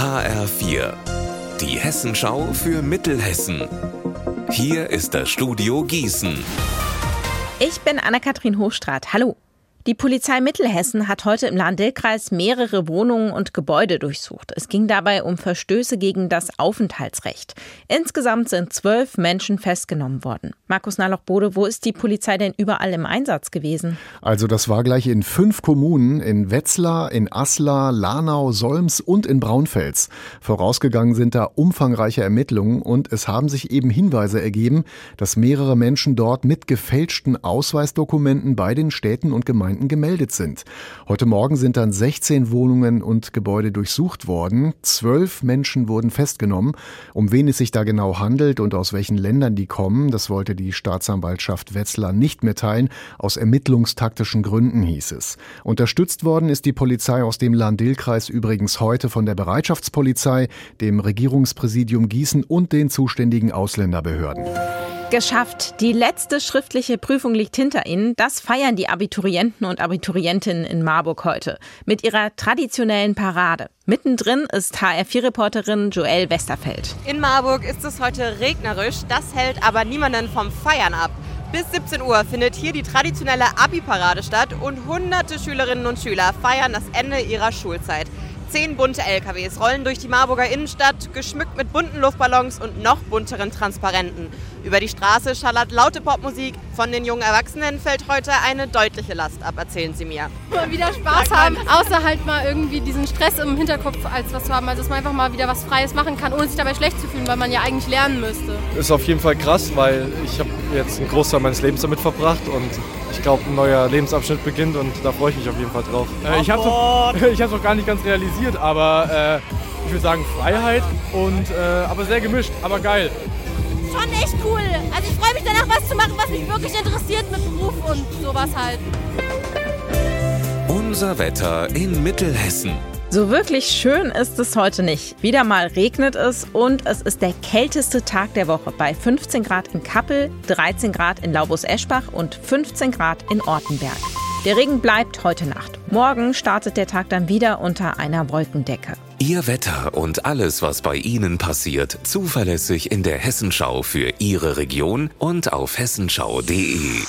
HR4, die Hessenschau für Mittelhessen. Hier ist das Studio Gießen. Ich bin Anna-Kathrin Hochstrat. Hallo. Die Polizei Mittelhessen hat heute im Lahn-Dill-Kreis mehrere Wohnungen und Gebäude durchsucht. Es ging dabei um Verstöße gegen das Aufenthaltsrecht. Insgesamt sind zwölf Menschen festgenommen worden. Markus Naloch-Bode, wo ist die Polizei denn überall im Einsatz gewesen? Also das war gleich in fünf Kommunen, in Wetzlar, in Aslar, Lanau, Solms und in Braunfels. Vorausgegangen sind da umfangreiche Ermittlungen und es haben sich eben Hinweise ergeben, dass mehrere Menschen dort mit gefälschten Ausweisdokumenten bei den Städten und Gemeinden Gemeinden gemeldet sind. Heute Morgen sind dann 16 Wohnungen und Gebäude durchsucht worden. Zwölf Menschen wurden festgenommen. Um wen es sich da genau handelt und aus welchen Ländern die kommen, das wollte die Staatsanwaltschaft Wetzlar nicht mitteilen. Aus ermittlungstaktischen Gründen hieß es. Unterstützt worden ist die Polizei aus dem Lahn-Dill-Kreis übrigens heute von der Bereitschaftspolizei, dem Regierungspräsidium Gießen und den zuständigen Ausländerbehörden. Geschafft. Die letzte schriftliche Prüfung liegt hinter Ihnen. Das feiern die Abiturienten und Abiturientinnen in Marburg heute mit ihrer traditionellen Parade. Mittendrin ist HR4-Reporterin Joelle Westerfeld. In Marburg ist es heute regnerisch. Das hält aber niemanden vom Feiern ab. Bis 17 Uhr findet hier die traditionelle Abi-Parade statt und hunderte Schülerinnen und Schüler feiern das Ende ihrer Schulzeit. Zehn bunte LKWs rollen durch die Marburger Innenstadt, geschmückt mit bunten Luftballons und noch bunteren Transparenten. Über die Straße schallert laute Popmusik. Von den jungen Erwachsenen fällt heute eine deutliche Last ab, erzählen sie mir. Mal wieder Spaß haben, außer halt mal irgendwie diesen Stress im Hinterkopf als was zu haben. Also dass man einfach mal wieder was Freies machen kann, ohne sich dabei schlecht zu fühlen, weil man ja eigentlich lernen müsste. Ist auf jeden Fall krass, weil ich habe jetzt einen Großteil meines Lebens damit verbracht und ich glaube, ein neuer Lebensabschnitt beginnt und da freue ich mich auf jeden Fall drauf. Äh, ich habe es noch, noch gar nicht ganz realisiert, aber äh, ich würde sagen Freiheit und äh, aber sehr gemischt, aber geil. Echt cool. Also ich freue mich danach, was zu machen, was mich wirklich interessiert mit Beruf und sowas halt. Unser Wetter in Mittelhessen. So wirklich schön ist es heute nicht. Wieder mal regnet es und es ist der kälteste Tag der Woche bei 15 Grad in Kappel, 13 Grad in Laubus-Eschbach und 15 Grad in Ortenberg. Der Regen bleibt heute Nacht. Morgen startet der Tag dann wieder unter einer Wolkendecke. Ihr Wetter und alles, was bei Ihnen passiert, zuverlässig in der Hessenschau für Ihre Region und auf hessenschau.de.